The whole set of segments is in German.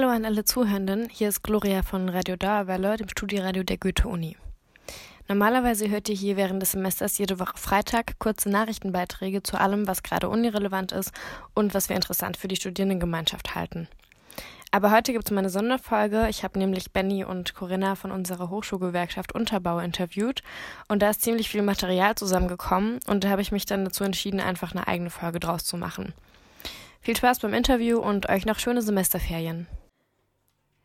Hallo an alle Zuhörenden, hier ist Gloria von Radio Dauerwelle, dem Studieradio der Goethe-Uni. Normalerweise hört ihr hier während des Semesters jede Woche Freitag kurze Nachrichtenbeiträge zu allem, was gerade unirelevant ist und was wir interessant für die Studierendengemeinschaft halten. Aber heute gibt es mal eine Sonderfolge. Ich habe nämlich Benny und Corinna von unserer Hochschulgewerkschaft Unterbau interviewt und da ist ziemlich viel Material zusammengekommen und da habe ich mich dann dazu entschieden, einfach eine eigene Folge draus zu machen. Viel Spaß beim Interview und euch noch schöne Semesterferien.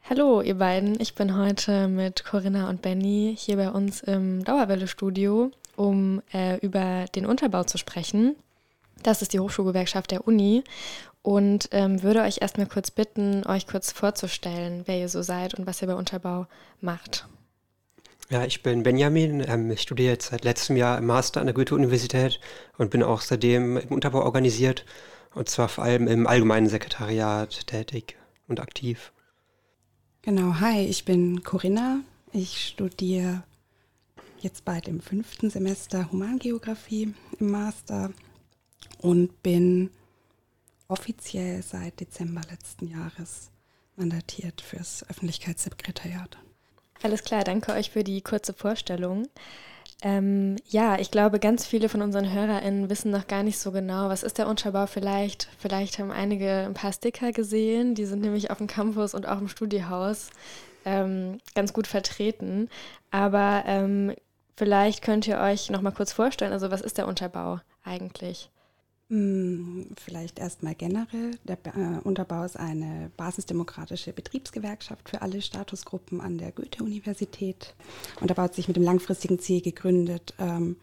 Hallo, ihr beiden. Ich bin heute mit Corinna und Benny hier bei uns im Dauerwelle-Studio, um äh, über den Unterbau zu sprechen. Das ist die Hochschulgewerkschaft der Uni und ähm, würde euch erstmal kurz bitten, euch kurz vorzustellen, wer ihr so seid und was ihr bei Unterbau macht. Ja, ich bin Benjamin. Ähm, ich studiere jetzt seit letztem Jahr im Master an der Goethe-Universität und bin auch seitdem im Unterbau organisiert und zwar vor allem im allgemeinen Sekretariat tätig und aktiv. Genau, hi, ich bin Corinna. Ich studiere jetzt bald im fünften Semester Humangeografie im Master und bin offiziell seit Dezember letzten Jahres mandatiert fürs Öffentlichkeitssekretariat. Alles klar, danke euch für die kurze Vorstellung. Ähm, ja, ich glaube, ganz viele von unseren HörerInnen wissen noch gar nicht so genau, was ist der Unterbau vielleicht. Vielleicht haben einige ein paar Sticker gesehen, die sind nämlich auf dem Campus und auch im Studiehaus ähm, ganz gut vertreten. Aber ähm, vielleicht könnt ihr euch noch mal kurz vorstellen, also was ist der Unterbau eigentlich? Hm, vielleicht erstmal generell. Der äh, Unterbau ist eine basisdemokratische Betriebsgewerkschaft für alle Statusgruppen an der Goethe-Universität. Unterbau hat sich mit dem langfristigen Ziel gegründet, ähm,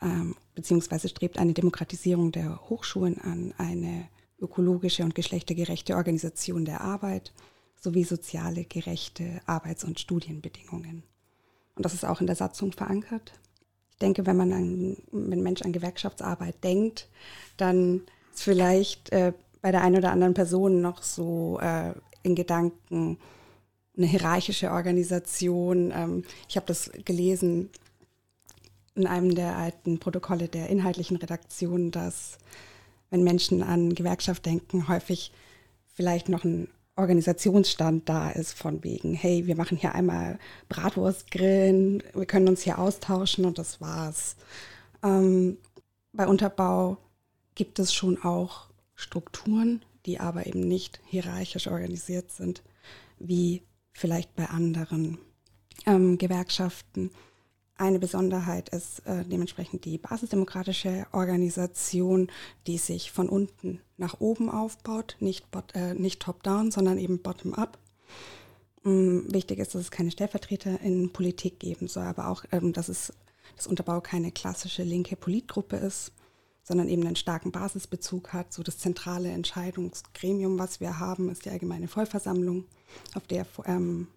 ähm, beziehungsweise strebt eine Demokratisierung der Hochschulen an, eine ökologische und geschlechtergerechte Organisation der Arbeit sowie soziale, gerechte Arbeits- und Studienbedingungen. Und das ist auch in der Satzung verankert. Ich denke, wenn man an, wenn ein Mensch an Gewerkschaftsarbeit denkt, dann ist vielleicht äh, bei der einen oder anderen Person noch so äh, in Gedanken eine hierarchische Organisation. Ähm, ich habe das gelesen in einem der alten Protokolle der inhaltlichen Redaktion, dass wenn Menschen an Gewerkschaft denken, häufig vielleicht noch ein Organisationsstand da ist, von wegen, hey, wir machen hier einmal Bratwurstgrillen, wir können uns hier austauschen und das war's. Ähm, bei Unterbau gibt es schon auch Strukturen, die aber eben nicht hierarchisch organisiert sind, wie vielleicht bei anderen ähm, Gewerkschaften. Eine Besonderheit ist äh, dementsprechend die basisdemokratische Organisation, die sich von unten nach oben aufbaut, nicht, äh, nicht top-down, sondern eben bottom-up. Ähm, wichtig ist, dass es keine Stellvertreter in Politik geben soll, aber auch, ähm, dass es das Unterbau keine klassische linke Politgruppe ist, sondern eben einen starken Basisbezug hat. So das zentrale Entscheidungsgremium, was wir haben, ist die allgemeine Vollversammlung, auf der ähm,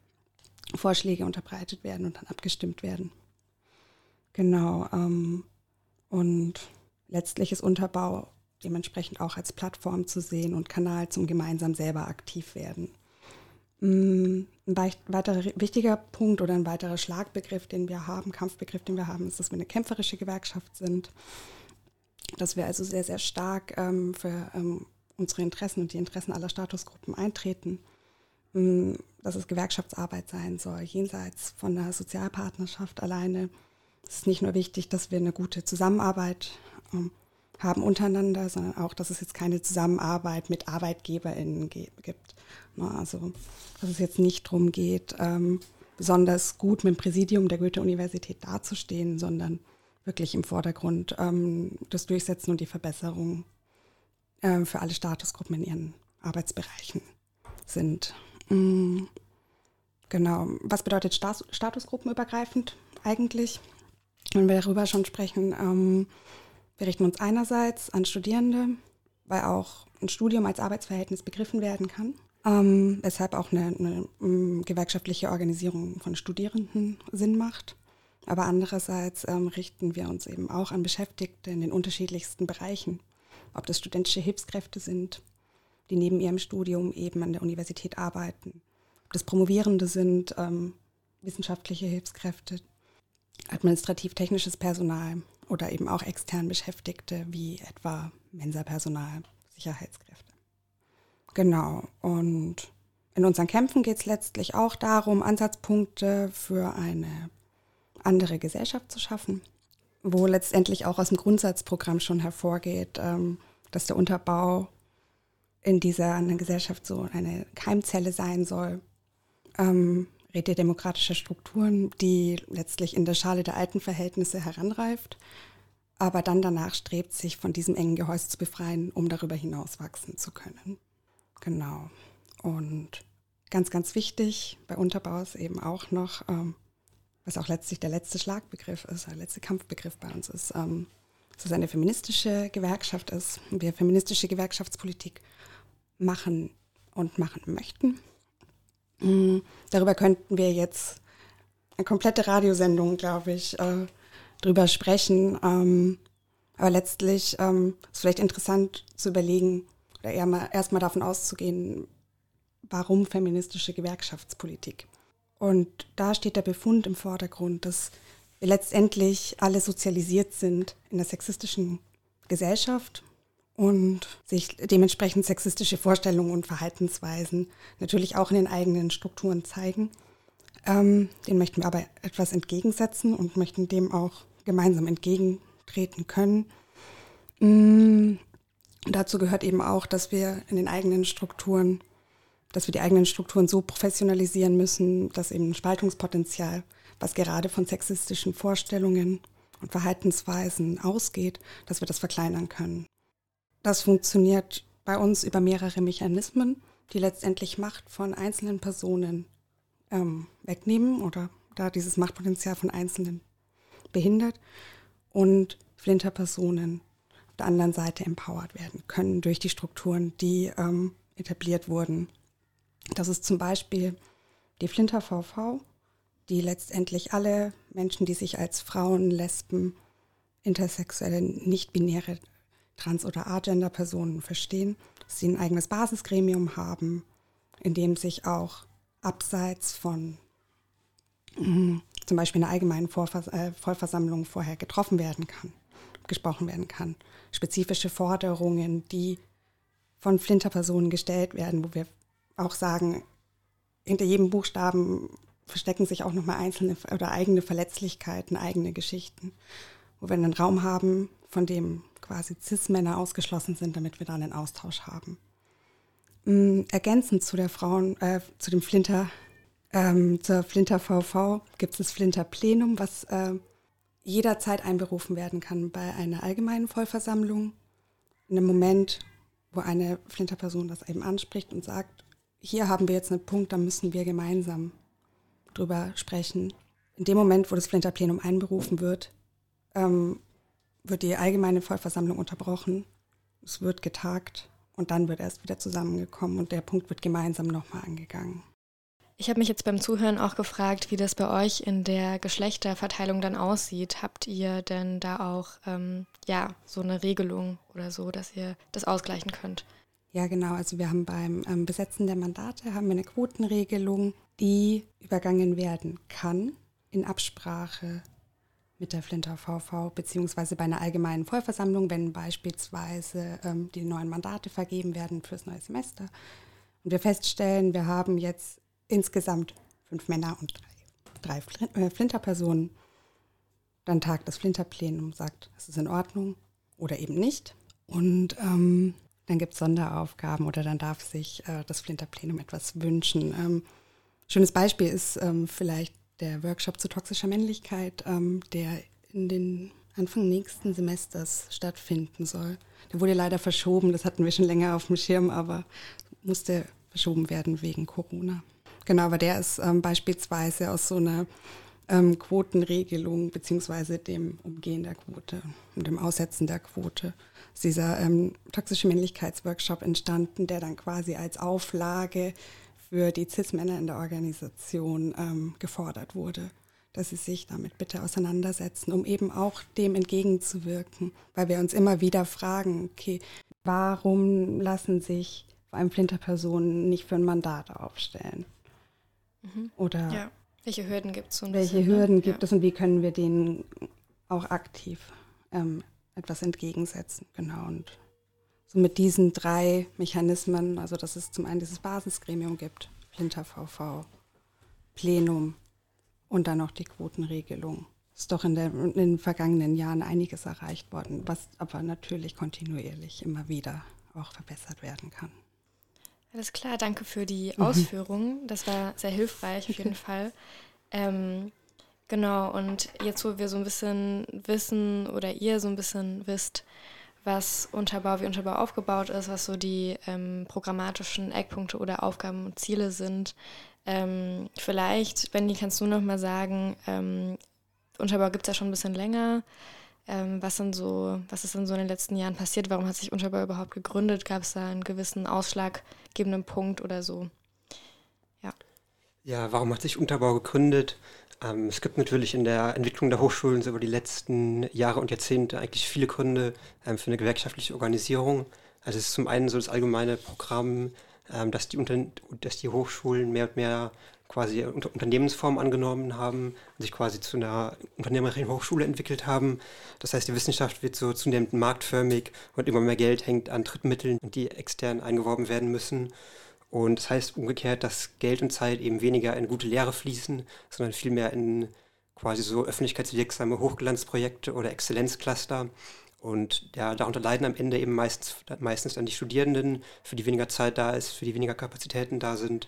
Vorschläge unterbreitet werden und dann abgestimmt werden. Genau. Ähm, und letztlich ist Unterbau dementsprechend auch als Plattform zu sehen und Kanal zum gemeinsam selber aktiv werden. Mm, ein weiterer wichtiger Punkt oder ein weiterer Schlagbegriff, den wir haben, Kampfbegriff, den wir haben, ist, dass wir eine kämpferische Gewerkschaft sind. Dass wir also sehr, sehr stark ähm, für ähm, unsere Interessen und die Interessen aller Statusgruppen eintreten. Mm, dass es Gewerkschaftsarbeit sein soll, jenseits von der Sozialpartnerschaft alleine es ist nicht nur wichtig, dass wir eine gute Zusammenarbeit ähm, haben untereinander, sondern auch, dass es jetzt keine Zusammenarbeit mit ArbeitgeberInnen gibt. Ne? Also, dass es jetzt nicht darum geht, ähm, besonders gut mit dem Präsidium der Goethe-Universität dazustehen, sondern wirklich im Vordergrund ähm, das Durchsetzen und die Verbesserung äh, für alle Statusgruppen in ihren Arbeitsbereichen sind. Mm, genau. Was bedeutet Statusgruppenübergreifend eigentlich? Wenn wir darüber schon sprechen, ähm, wir richten uns einerseits an Studierende, weil auch ein Studium als Arbeitsverhältnis begriffen werden kann, ähm, weshalb auch eine, eine, eine, ähm, gewerkschaftliche Organisierung von Studierenden Sinn macht. Aber andererseits ähm, richten wir uns eben auch an Beschäftigte in den unterschiedlichsten Bereichen, ob das studentische Hilfskräfte sind, die neben ihrem Studium eben an der Universität arbeiten, ob das Promovierende sind, ähm, wissenschaftliche Hilfskräfte, administrativ-technisches Personal oder eben auch extern Beschäftigte wie etwa Mensa-Personal, Sicherheitskräfte. Genau. Und in unseren Kämpfen geht es letztlich auch darum, Ansatzpunkte für eine andere Gesellschaft zu schaffen, wo letztendlich auch aus dem Grundsatzprogramm schon hervorgeht, ähm, dass der Unterbau in dieser anderen Gesellschaft so eine Keimzelle sein soll, Räte demokratischer Strukturen, die letztlich in der Schale der alten Verhältnisse heranreift, aber dann danach strebt, sich von diesem engen Gehäuse zu befreien, um darüber hinaus wachsen zu können. Genau. Und ganz, ganz wichtig bei Unterbau ist eben auch noch, ähm, was auch letztlich der letzte Schlagbegriff ist, der letzte Kampfbegriff bei uns ist, ähm, dass es eine feministische Gewerkschaft ist wir feministische Gewerkschaftspolitik machen und machen möchten. Mhm. Darüber könnten wir jetzt eine komplette Radiosendung, glaube ich, äh, drüber sprechen. Ähm, aber letztlich ähm, ist vielleicht interessant zu überlegen oder erstmal davon auszugehen, warum feministische Gewerkschaftspolitik. Und da steht der Befund im Vordergrund, dass wir letztendlich alle sozialisiert sind in der sexistischen Gesellschaft und sich dementsprechend sexistische Vorstellungen und Verhaltensweisen natürlich auch in den eigenen Strukturen zeigen. Ähm, den möchten wir aber etwas entgegensetzen und möchten dem auch gemeinsam entgegentreten können. Mhm. Dazu gehört eben auch, dass wir in den eigenen Strukturen, dass wir die eigenen Strukturen so professionalisieren müssen, dass eben Spaltungspotenzial, was gerade von sexistischen Vorstellungen und Verhaltensweisen ausgeht, dass wir das verkleinern können. Das funktioniert bei uns über mehrere Mechanismen, die letztendlich Macht von einzelnen Personen ähm, wegnehmen oder da dieses Machtpotenzial von Einzelnen behindert und Flinterpersonen auf der anderen Seite empowered werden können durch die Strukturen, die ähm, etabliert wurden. Das ist zum Beispiel die Flinter VV, die letztendlich alle Menschen, die sich als Frauen, Lesben, intersexuelle, nicht-binäre Trans- oder Agender-Personen verstehen, dass sie ein eigenes Basisgremium haben, in dem sich auch abseits von mh, zum Beispiel einer allgemeinen Vorvers äh, Vollversammlung vorher getroffen werden kann, gesprochen werden kann. Spezifische Forderungen, die von Flinterpersonen gestellt werden, wo wir auch sagen, hinter jedem Buchstaben verstecken sich auch nochmal einzelne oder eigene Verletzlichkeiten, eigene Geschichten, wo wir einen Raum haben, von dem quasi Cis-Männer ausgeschlossen sind, damit wir da einen Austausch haben. Ähm, ergänzend zu der Frauen, äh, zu dem Flinter, ähm, zur Flinter VV gibt es das Flinter Plenum, was äh, jederzeit einberufen werden kann bei einer allgemeinen Vollversammlung. In einem Moment, wo eine Flinter-Person das eben anspricht und sagt, hier haben wir jetzt einen Punkt, da müssen wir gemeinsam drüber sprechen. In dem Moment, wo das Flinter Plenum einberufen wird, ähm, wird die allgemeine Vollversammlung unterbrochen, es wird getagt und dann wird erst wieder zusammengekommen und der Punkt wird gemeinsam nochmal angegangen. Ich habe mich jetzt beim Zuhören auch gefragt, wie das bei euch in der Geschlechterverteilung dann aussieht. Habt ihr denn da auch ähm, ja so eine Regelung oder so, dass ihr das ausgleichen könnt? Ja, genau. Also wir haben beim ähm, Besetzen der Mandate haben wir eine Quotenregelung, die übergangen werden kann in Absprache mit der Flinter VV, beziehungsweise bei einer allgemeinen Vollversammlung, wenn beispielsweise ähm, die neuen Mandate vergeben werden fürs neue Semester. Und wir feststellen, wir haben jetzt insgesamt fünf Männer und drei, drei äh, Flinterpersonen. Dann tagt das Flinterplenum, sagt, es ist in Ordnung oder eben nicht. Und ähm, dann gibt es Sonderaufgaben oder dann darf sich äh, das Flinterplenum etwas wünschen. Ähm, schönes Beispiel ist ähm, vielleicht der Workshop zu toxischer Männlichkeit, ähm, der in den Anfang nächsten Semesters stattfinden soll. Der wurde leider verschoben, das hatten wir schon länger auf dem Schirm, aber musste verschoben werden wegen Corona. Genau, aber der ist ähm, beispielsweise aus so einer ähm, Quotenregelung beziehungsweise dem Umgehen der Quote und dem Aussetzen der Quote dieser ähm, toxische Männlichkeitsworkshop entstanden, der dann quasi als Auflage für die CIS-Männer in der Organisation ähm, gefordert wurde, dass sie sich damit bitte auseinandersetzen, um eben auch dem entgegenzuwirken, weil wir uns immer wieder fragen, okay, warum lassen sich vor allem Flinterpersonen nicht für ein Mandat aufstellen? Mhm. Oder ja. welche Hürden gibt es? So welche bisschen, ne? Hürden ne? gibt ja. es und wie können wir denen auch aktiv ähm, etwas entgegensetzen? Genau und so mit diesen drei Mechanismen, also dass es zum einen dieses Basisgremium gibt, Flinter VV, Plenum und dann noch die Quotenregelung. Ist doch in, der, in den vergangenen Jahren einiges erreicht worden, was aber natürlich kontinuierlich immer wieder auch verbessert werden kann. Alles klar, danke für die mhm. Ausführungen. Das war sehr hilfreich auf jeden Fall. Ähm, genau, und jetzt, wo wir so ein bisschen wissen oder ihr so ein bisschen wisst, was Unterbau, wie Unterbau aufgebaut ist, was so die ähm, programmatischen Eckpunkte oder Aufgaben und Ziele sind. Ähm, vielleicht, Benny, kannst du noch mal sagen, ähm, Unterbau gibt es ja schon ein bisschen länger. Ähm, was, sind so, was ist denn so in den letzten Jahren passiert? Warum hat sich Unterbau überhaupt gegründet? Gab es da einen gewissen ausschlaggebenden Punkt oder so? Ja. Ja, warum hat sich Unterbau gegründet? Ähm, es gibt natürlich in der Entwicklung der Hochschulen so über die letzten Jahre und Jahrzehnte eigentlich viele Gründe ähm, für eine gewerkschaftliche Organisierung. Also es ist zum einen so das allgemeine Programm, ähm, dass, die Unter dass die Hochschulen mehr und mehr quasi Unter Unternehmensform angenommen haben sich quasi zu einer unternehmerischen Hochschule entwickelt haben. Das heißt, die Wissenschaft wird so zunehmend marktförmig und immer mehr Geld hängt an Drittmitteln, die extern eingeworben werden müssen. Und das heißt umgekehrt, dass Geld und Zeit eben weniger in gute Lehre fließen, sondern vielmehr in quasi so öffentlichkeitswirksame Hochglanzprojekte oder Exzellenzcluster. Und ja, darunter leiden am Ende eben meistens, meistens dann die Studierenden, für die weniger Zeit da ist, für die weniger Kapazitäten da sind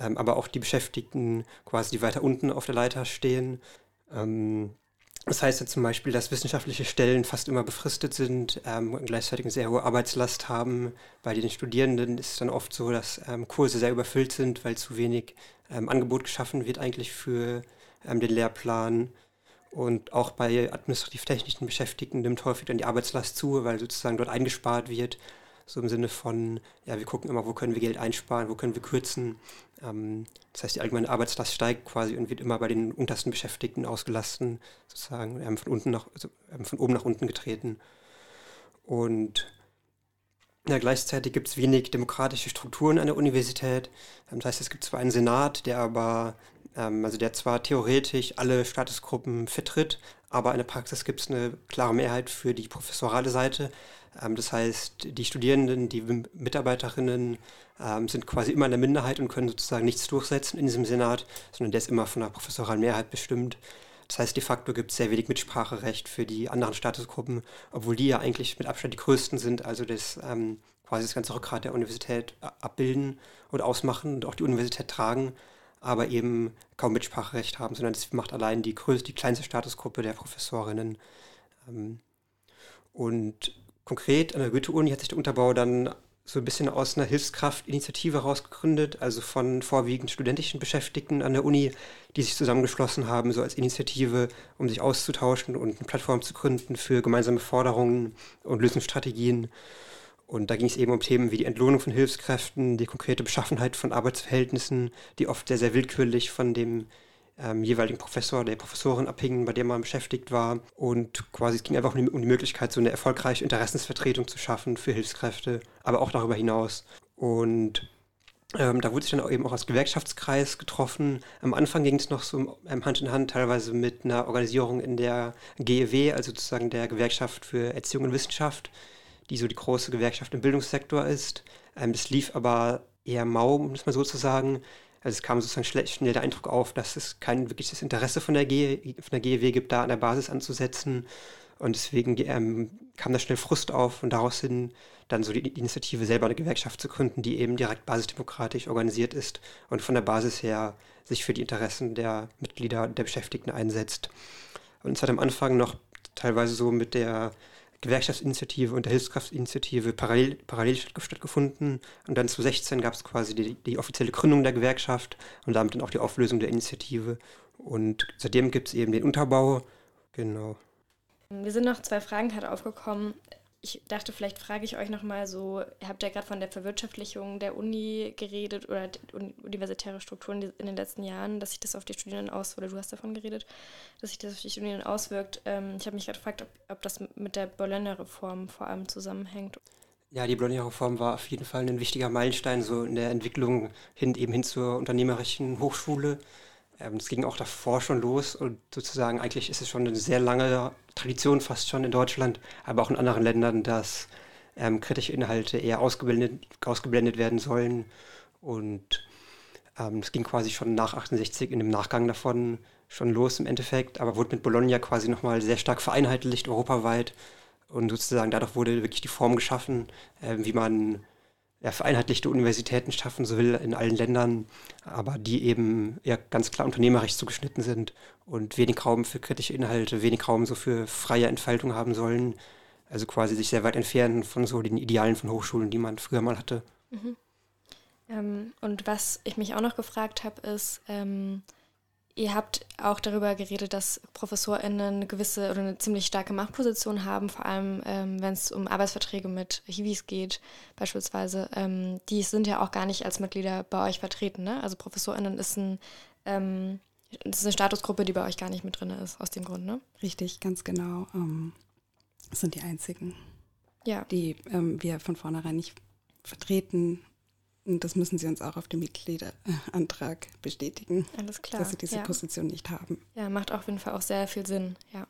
ähm, aber auch die Beschäftigten quasi, die weiter unten auf der Leiter stehen. Ähm, das heißt ja zum Beispiel, dass wissenschaftliche Stellen fast immer befristet sind, ähm, und gleichzeitig eine sehr hohe Arbeitslast haben. Bei den Studierenden ist es dann oft so, dass ähm, Kurse sehr überfüllt sind, weil zu wenig ähm, Angebot geschaffen wird eigentlich für ähm, den Lehrplan. Und auch bei administrativ-technischen Beschäftigten nimmt häufig dann die Arbeitslast zu, weil sozusagen dort eingespart wird so im Sinne von, ja, wir gucken immer, wo können wir Geld einsparen, wo können wir kürzen. Ähm, das heißt, die allgemeine Arbeitslast steigt quasi und wird immer bei den untersten Beschäftigten ausgelassen, sozusagen von, unten nach, also, von oben nach unten getreten. Und ja, gleichzeitig gibt es wenig demokratische Strukturen an der Universität. Ähm, das heißt, es gibt zwar einen Senat, der aber, ähm, also der zwar theoretisch alle Statusgruppen vertritt, aber in der Praxis gibt es eine klare Mehrheit für die professorale Seite. Ähm, das heißt, die Studierenden, die Mitarbeiterinnen ähm, sind quasi immer in der Minderheit und können sozusagen nichts durchsetzen in diesem Senat, sondern der ist immer von der professoralen Mehrheit bestimmt. Das heißt, de facto gibt es sehr wenig Mitspracherecht für die anderen Statusgruppen, obwohl die ja eigentlich mit Abstand die größten sind, also das ähm, quasi das ganze Rückgrat der Universität abbilden und ausmachen und auch die Universität tragen, aber eben kaum Mitspracherecht haben, sondern das macht allein die größte, die kleinste Statusgruppe der Professorinnen. Ähm, und Konkret an der Goethe-Uni hat sich der Unterbau dann so ein bisschen aus einer Hilfskraftinitiative rausgegründet, also von vorwiegend studentischen Beschäftigten an der Uni, die sich zusammengeschlossen haben, so als Initiative, um sich auszutauschen und eine Plattform zu gründen für gemeinsame Forderungen und Lösungsstrategien. Und da ging es eben um Themen wie die Entlohnung von Hilfskräften, die konkrete Beschaffenheit von Arbeitsverhältnissen, die oft sehr, sehr willkürlich von dem ähm, jeweiligen Professor, der Professorin abhingen, bei der man beschäftigt war. Und quasi es ging einfach um die, um die Möglichkeit, so eine erfolgreiche Interessensvertretung zu schaffen für Hilfskräfte, aber auch darüber hinaus. Und ähm, da wurde sich dann auch eben auch als Gewerkschaftskreis getroffen. Am Anfang ging es noch so ähm, Hand in Hand, teilweise mit einer Organisierung in der GEW, also sozusagen der Gewerkschaft für Erziehung und Wissenschaft, die so die große Gewerkschaft im Bildungssektor ist. Ähm, das lief aber eher mau, um es mal so zu sagen. Also es kam sozusagen schnell der Eindruck auf, dass es kein wirkliches Interesse von der, G, von der GEW gibt, da an der Basis anzusetzen. Und deswegen ähm, kam da schnell Frust auf und daraus hin dann so die Initiative selber eine Gewerkschaft zu gründen, die eben direkt basisdemokratisch organisiert ist und von der Basis her sich für die Interessen der Mitglieder der Beschäftigten einsetzt. Und es hat am Anfang noch teilweise so mit der Gewerkschaftsinitiative und der Hilfskraftinitiative parallel, parallel stattgefunden. Und dann 2016 gab es quasi die, die, offizielle Gründung der Gewerkschaft und damit dann auch die Auflösung der Initiative. Und seitdem gibt es eben den Unterbau. Genau. Wir sind noch zwei Fragen gerade aufgekommen ich dachte, vielleicht frage ich euch nochmal so, ihr habt ja gerade von der Verwirtschaftlichung der Uni geredet oder universitäre Strukturen in den letzten Jahren, dass sich das auf die Studierenden auswirkt, oder du hast davon geredet, dass sich das auf die Studierenden auswirkt. Ähm, ich habe mich gerade gefragt, ob, ob das mit der Bologner Reform vor allem zusammenhängt. Ja, die Bologner Reform war auf jeden Fall ein wichtiger Meilenstein so in der Entwicklung hin eben hin zur unternehmerischen Hochschule. Ähm, es ging auch davor schon los und sozusagen eigentlich ist es schon eine sehr lange Tradition fast schon in Deutschland, aber auch in anderen Ländern, dass ähm, kritische Inhalte eher ausgeblendet, ausgeblendet werden sollen. Und Ähm, es ging quasi schon nach 68 in dem Nachgang davon schon los im Endeffekt, aber wurde mit Bologna quasi nochmal sehr stark vereinheitlicht europaweit und sozusagen dadurch wurde wirklich die Form geschaffen, äh, wie man ja, vereinheitlichte Universitäten schaffen so will in allen Ländern, aber die eben ja ganz klar unternehmerisch zugeschnitten sind und wenig Raum für kritische Inhalte, wenig Raum so für freie Entfaltung haben sollen. Also quasi sich sehr weit entfernen von so den Idealen von Hochschulen, die man früher mal hatte. Mhm. Ähm, und was ich mich auch noch gefragt habe, ist, ähm, Ihr habt auch darüber geredet, dass ProfessorInnen eine gewisse oder eine ziemlich starke Machtposition haben, vor allem ähm, wenn es um Arbeitsverträge mit Hiwis geht, beispielsweise. Ähm, die sind ja auch gar nicht als Mitglieder bei euch vertreten. Ne? Also ProfessorInnen ist, ein, ähm, ist eine Statusgruppe, die bei euch gar nicht mit drin ist, aus dem Grund, ne? Richtig, ganz genau. Ähm, das sind die einzigen, ja. die ähm, wir von vornherein nicht vertreten und das müssen Sie uns auch auf dem Mitgliederantrag bestätigen. Alles klar. Dass Sie diese ja. Position nicht haben. Ja, macht auf jeden Fall auch sehr viel Sinn, ja.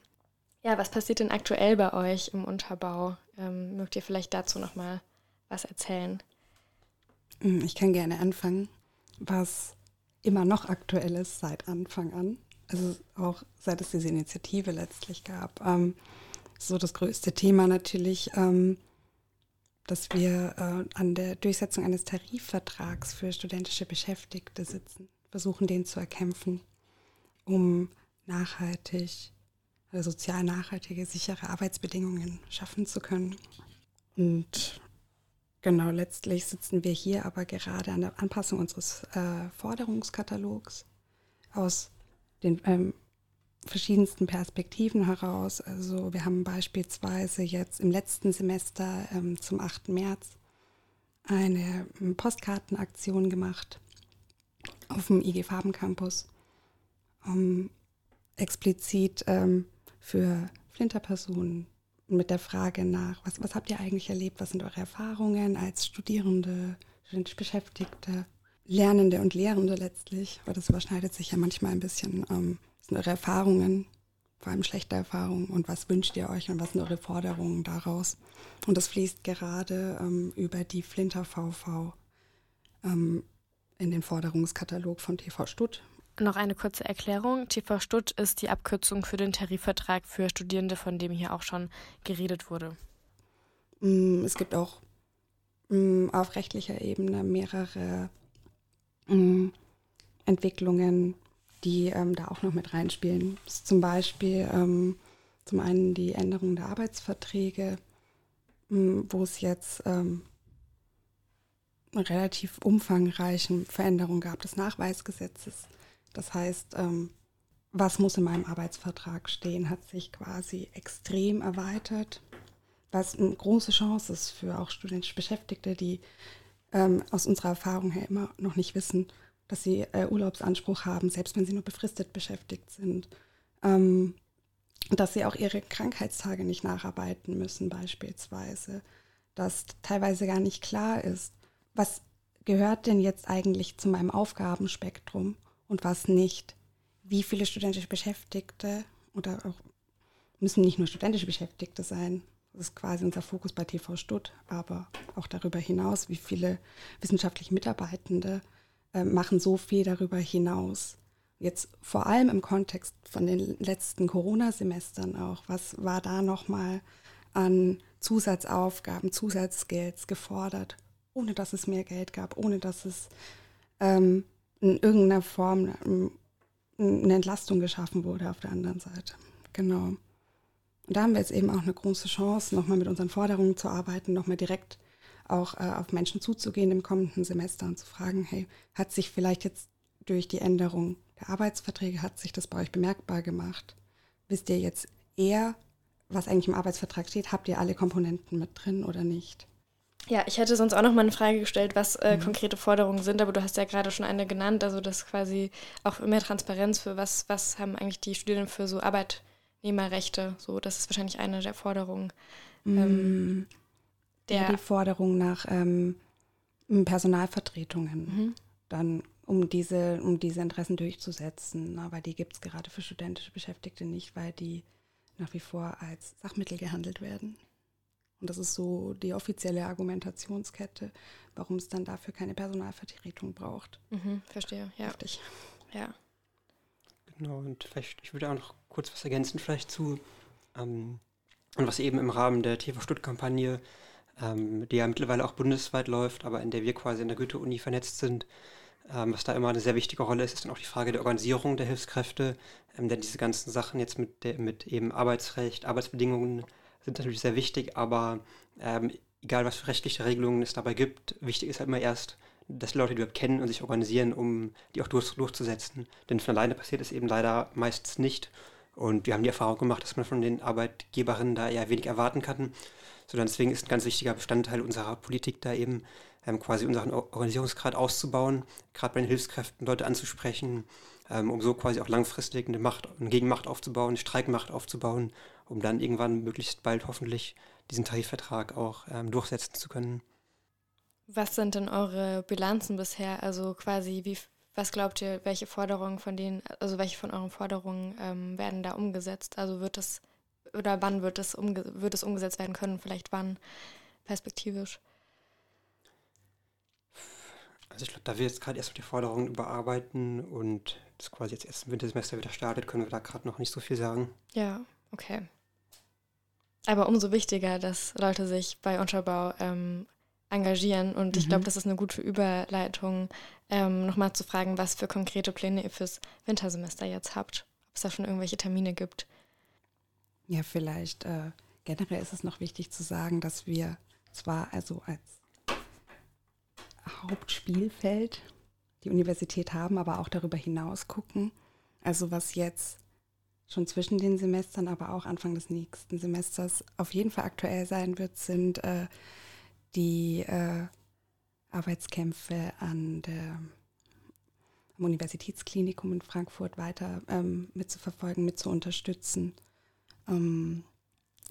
Ja, was passiert denn aktuell bei euch im Unterbau? Ähm, mögt ihr vielleicht dazu nochmal was erzählen? Hm, ich kann gerne anfangen. Was immer noch aktuell ist seit Anfang an, also auch seit es diese Initiative letztlich gab, ähm, so das größte Thema natürlich ähm, dass wir äh, an der Durchsetzung eines Tarifvertrags für studentische Beschäftigte sitzen, versuchen den zu erkämpfen, um nachhaltig, also sozial nachhaltige, sichere Arbeitsbedingungen schaffen zu können. Und genau, letztlich sitzen wir hier aber gerade an der Anpassung unseres äh, Forderungskatalogs aus den ähm, verschiedensten Perspektiven heraus. Also wir haben beispielsweise jetzt im letzten Semester ähm, zum 8. März eine ähm, Postkartenaktion gemacht auf dem IG Farben Campus, um explizit ähm, für Flinterpersonen mit der Frage nach, was, was habt ihr eigentlich erlebt, was sind eure Erfahrungen als Studierende, Beschäftigte, Lernende und Lehrende letztlich, weil das überschneidet sich ja manchmal ein bisschen ähm, sind eure Erfahrungen, vor allem schlechte Erfahrungen und was wünscht ihr euch und was sind eure Forderungen daraus? Und das fließt gerade ähm, über die Flinter VV ähm, in den Forderungskatalog von TV Stutt. Noch eine kurze Erklärung. TV Stutt ist die Abkürzung für den Tarifvertrag für Studierende, von dem hier auch schon geredet wurde. Mm, es gibt auch mm, auf rechtlicher Ebene mehrere mm, Entwicklungen die ähm, da auch noch mit reinspielen. Zum Beispiel ähm, zum einen die Änderung der Arbeitsverträge, ähm, wo es jetzt ähm, relativ umfangreichen Veränderung gab des Nachweisgesetzes. Das heißt, ähm, was muss in meinem Arbeitsvertrag stehen, hat sich quasi extrem erweitert, was eine große Chance ist für auch studentisch Beschäftigte, die ähm, aus unserer Erfahrung her immer noch nicht wissen, dass sie äh, Urlaubsanspruch haben, selbst wenn sie nur befristet beschäftigt sind. Ähm, dass sie auch ihre Krankheitstage nicht nacharbeiten müssen beispielsweise. Dass teilweise gar nicht klar ist, was gehört denn jetzt eigentlich zu meinem Aufgabenspektrum und was nicht. Wie viele studentische Beschäftigte oder auch müssen nicht nur studentische Beschäftigte sein. Das ist quasi unser Fokus bei TV Stutt, aber auch darüber hinaus, wie viele wissenschaftliche Mitarbeitende äh, machen so viel darüber hinaus. Jetzt vor allem im Kontext von den letzten Corona-Semestern auch. Was war da nochmal an Zusatzaufgaben, Zusatzskills gefordert, ohne dass es mehr Geld gab, ohne dass es ähm, in irgendeiner Form ähm, eine Entlastung geschaffen wurde auf der anderen Seite. Genau. Und da haben wir jetzt eben auch eine große Chance, nochmal mit unseren Forderungen zu arbeiten, nochmal direkt auch äh, auf Menschen zuzugehen im kommenden Semester und zu fragen, hey, hat sich vielleicht jetzt durch die Änderung der Arbeitsverträge, hat sich das bei euch bemerkbar gemacht? Wisst ihr jetzt eher, was eigentlich im Arbeitsvertrag steht? Habt ihr alle Komponenten mit drin oder nicht? Ja, ich hätte sonst auch noch mal eine Frage gestellt, was äh, mhm. konkrete Forderungen sind, aber du hast ja gerade schon eine genannt, also das quasi auch mehr Transparenz für was, was haben eigentlich die Studierenden für so Arbeitnehmerrechte, so, das ist wahrscheinlich eine der Forderungen. Mhm. Ähm, der, die Forderung nach ähm, Personalvertretungen. Mhm. Dann um diese, um diese Interessen durchzusetzen. Aber die gibt es gerade für studentische Beschäftigte nicht, weil die nach wie vor als Sachmittel gehandelt werden. Und das ist so die offizielle Argumentationskette, warum es dann dafür keine Personalvertretung braucht. Mhm, verstehe, ja. Heftig. Ja. Genau, und vielleicht, ich würde auch noch kurz was ergänzen, vielleicht zu, ähm, und was eben im Rahmen der TV-Stutt-Kampagne, ähm, die ja mittlerweile auch bundesweit läuft, aber in der wir quasi in der Goethe-Uni vernetzt sind, ähm, was da immer eine sehr wichtige Rolle ist, ist dann auch die Frage der Organisierung der Hilfskräfte, ähm, denn diese ganzen Sachen jetzt mit, der, mit eben Arbeitsrecht, Arbeitsbedingungen sind natürlich sehr wichtig, aber ähm, egal was für rechtliche Regelungen es dabei gibt, wichtig ist halt immer erst, dass die Leute die überhaupt kennen und sich organisieren, um die auch durch, durchzusetzen. Denn von alleine passiert es eben leider meistens nicht. Und wir haben die Erfahrung gemacht, dass man von den Arbeitgeberinnen da eher wenig erwarten kann. Sondern deswegen ist ein ganz wichtiger Bestandteil unserer Politik da eben ähm, quasi unseren Organisierungsgrad auszubauen, gerade bei den Hilfskräften Leute anzusprechen, ähm, um so quasi auch langfristig eine Macht, eine Gegenmacht aufzubauen, eine Streikmacht aufzubauen, um dann irgendwann möglichst bald hoffentlich diesen Tarifvertrag auch ähm, durchsetzen zu können. Was sind denn eure Bilanzen bisher? Also quasi, wie, was glaubt ihr, welche Forderungen von denen, also welche von euren Forderungen ähm, werden da umgesetzt? Also wird es oder wann wird es, umge wird es umgesetzt werden können? Vielleicht wann perspektivisch? Also ich glaube, da wir jetzt gerade erst die Forderungen überarbeiten und das quasi jetzt erst im Wintersemester wieder startet, können wir da gerade noch nicht so viel sagen. Ja, okay. Aber umso wichtiger, dass Leute sich bei Unterbau ähm, engagieren. Und mhm. ich glaube, das ist eine gute Überleitung, ähm, nochmal zu fragen, was für konkrete Pläne ihr fürs Wintersemester jetzt habt. Ob es da schon irgendwelche Termine gibt. Ja, vielleicht äh, generell ist es noch wichtig zu sagen, dass wir zwar also als Hauptspielfeld die Universität haben, aber auch darüber hinaus gucken. Also was jetzt schon zwischen den Semestern, aber auch Anfang des nächsten Semesters auf jeden Fall aktuell sein wird, sind äh, die äh, Arbeitskämpfe an der, am Universitätsklinikum in Frankfurt weiter ähm, mitzuverfolgen, mit zu unterstützen. Ähm,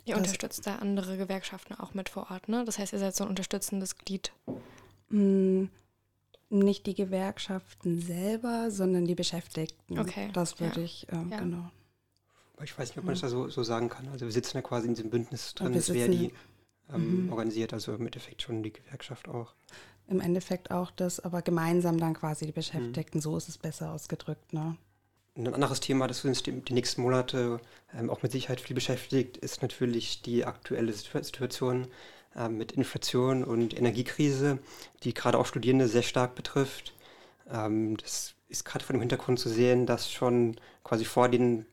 ihr unterstützt da andere Gewerkschaften auch mit vor Ort, ne? Das heißt, ihr seid so ein unterstützendes Glied. Mh, mm, nicht die Gewerkschaften selber, sondern die Beschäftigten. Okay. Das würde ja. ich, ähm, ja. genau. Ich weiß nicht, ob man das da so, so sagen kann. Also wir sitzen ja quasi in diesem Bündnis drin, das wäre die ähm, mhm. organisiert, also im Endeffekt schon die Gewerkschaft auch. Im Endeffekt auch das, aber gemeinsam dann quasi die Beschäftigten, mhm. so ist es besser ausgedrückt, ne? Ein anderes Thema, das uns die, die nächsten Monate ähm, auch mit Sicherheit viel beschäftigt, ist natürlich die aktuelle Situation ähm, mit Inflation und Energiekrise, die gerade auch Studierende sehr stark betrifft. Ähm, das ist gerade vor dem Hintergrund zu sehen, dass schon quasi vor den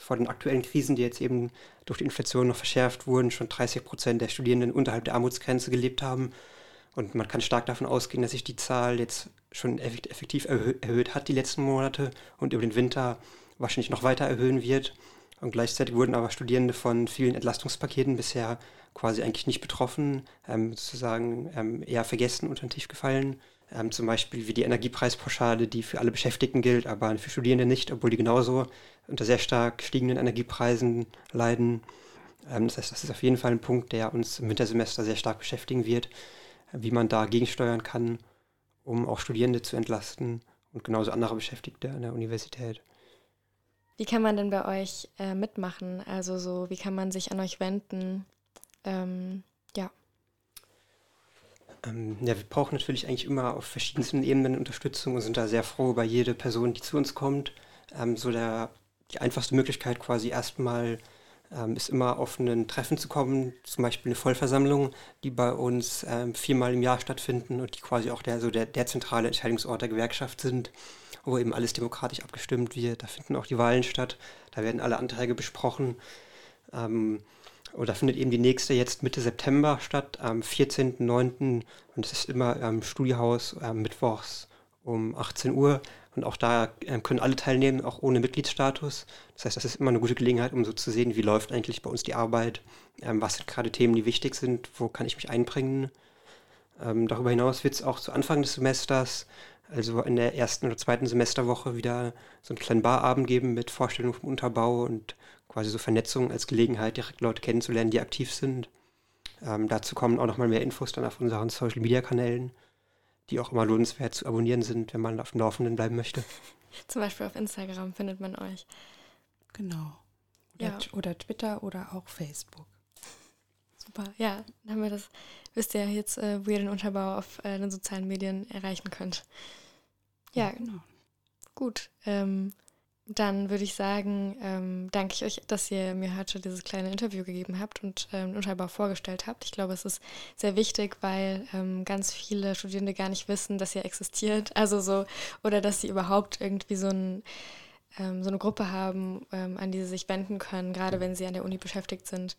vor den aktuellen Krisen, die jetzt eben durch die Inflation noch verschärft wurden, schon 30 Prozent der Studierenden unterhalb der Armutsgrenze gelebt haben. Und man kann stark davon ausgehen, dass sich die Zahl jetzt schon effektiv erhö erhöht hat die letzten Monate und über den Winter wahrscheinlich noch weiter erhöhen wird. Und gleichzeitig wurden aber Studierende von vielen Entlastungspaketen bisher quasi eigentlich nicht betroffen, ähm, sozusagen ähm, eher vergessen unter den Tisch gefallen. Ähm, zum Beispiel wie die Energiepreispauschale, die für alle Beschäftigten gilt, aber für Studierende nicht, obwohl die genauso unter sehr stark stiegenden Energiepreisen leiden. Ähm, das heißt, das ist auf jeden Fall ein Punkt, der uns im Wintersemester sehr stark beschäftigen wird, wie man da gegensteuern kann, um auch Studierende zu entlasten und genauso andere Beschäftigte an der Universität. Wie kann man denn bei euch äh, mitmachen? Also so, wie kann man sich an euch wenden? Ähm, ja. Ähm, ja, wir brauchen natürlich eigentlich immer auf verschiedensten Ebenen Unterstützung und sind da sehr froh über jede Person, die zu uns kommt. Ähm, so der, die einfachste Möglichkeit quasi erstmal ähm, ist immer auf ein Treffen zu kommen, zum Beispiel eine Vollversammlung, die bei uns ähm, viermal im Jahr stattfinden und die quasi auch der, so der, der zentrale Entscheidungsort der Gewerkschaft sind, wo eben alles demokratisch abgestimmt wird. Da finden auch die Wahlen statt, da werden alle Anträge besprochen. Ähm, und da findet eben die nächste jetzt Mitte September statt, am 14.09. Und es ist immer im Studiehaus äh, mittwochs um 18 Uhr. Und auch da äh, können alle teilnehmen, auch ohne Mitgliedsstatus. Das heißt, das ist immer eine gute Gelegenheit, um so zu sehen, wie läuft eigentlich bei uns die Arbeit, ähm, was sind gerade Themen, die wichtig sind, wo kann ich mich einbringen. Ähm, darüber hinaus wird es auch zu Anfang des Semesters, also in der ersten oder zweiten Semesterwoche, wieder so einen kleinen Barabend geben mit Vorstellungen vom Unterbau und quasi so Vernetzung als Gelegenheit, direkt Leute kennenzulernen, die aktiv sind. Ähm, dazu kommen auch nochmal mehr Infos dann auf unseren Social Media Kanälen, die auch immer lohnenswert zu abonnieren sind, wenn man auf dem Laufenden bleiben möchte. Zum Beispiel auf Instagram findet man euch. Genau. Oder, ja. oder Twitter oder auch Facebook. Super, ja, dann haben wir das, wisst ihr jetzt, äh, wo ihr den Unterbau auf äh, den sozialen Medien erreichen könnt. Ja, genau. Gut. Ähm, dann würde ich sagen, ähm, danke ich euch, dass ihr mir heute dieses kleine Interview gegeben habt und ähm, Unterbau vorgestellt habt. Ich glaube, es ist sehr wichtig, weil ähm, ganz viele Studierende gar nicht wissen, dass ihr existiert. Also so, oder dass sie überhaupt irgendwie so, ein, ähm, so eine Gruppe haben, ähm, an die sie sich wenden können, gerade wenn sie an der Uni beschäftigt sind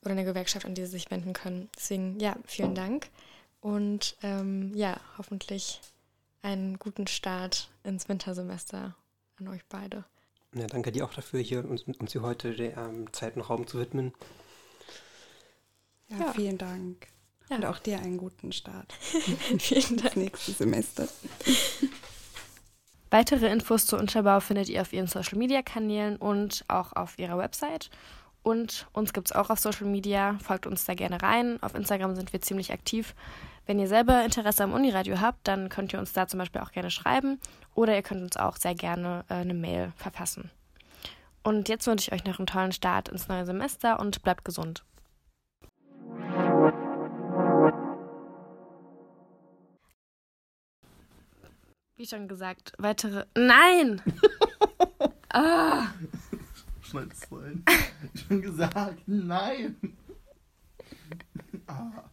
oder eine Gewerkschaft, an die sie sich wenden können. Deswegen, ja, vielen Dank und ähm, ja, hoffentlich einen guten Start ins Wintersemester an euch beide. Ja, danke dir auch dafür, hier uns, uns hier heute der ähm, Zeit und Raum zu widmen. Ja, ja. vielen Dank. Ja. Und auch dir einen guten Start. vielen Dank. Nächstes Semester. Weitere Infos zu Unterbau findet ihr auf ihren Social Media Kanälen und auch auf ihrer Website. Und uns gibt es auch auf Social Media. Folgt uns da gerne rein. Auf Instagram sind wir ziemlich aktiv. Wenn ihr selber Interesse am Uniradio habt, dann könnt ihr uns da zum Beispiel auch gerne schreiben oder ihr könnt uns auch sehr gerne äh, eine Mail verfassen. Und jetzt wünsche ich euch noch einen tollen Start ins neue Semester und bleibt gesund. Wie schon gesagt, weitere. Nein! ah! Schneid's rein. Schon gesagt, nein! Ah.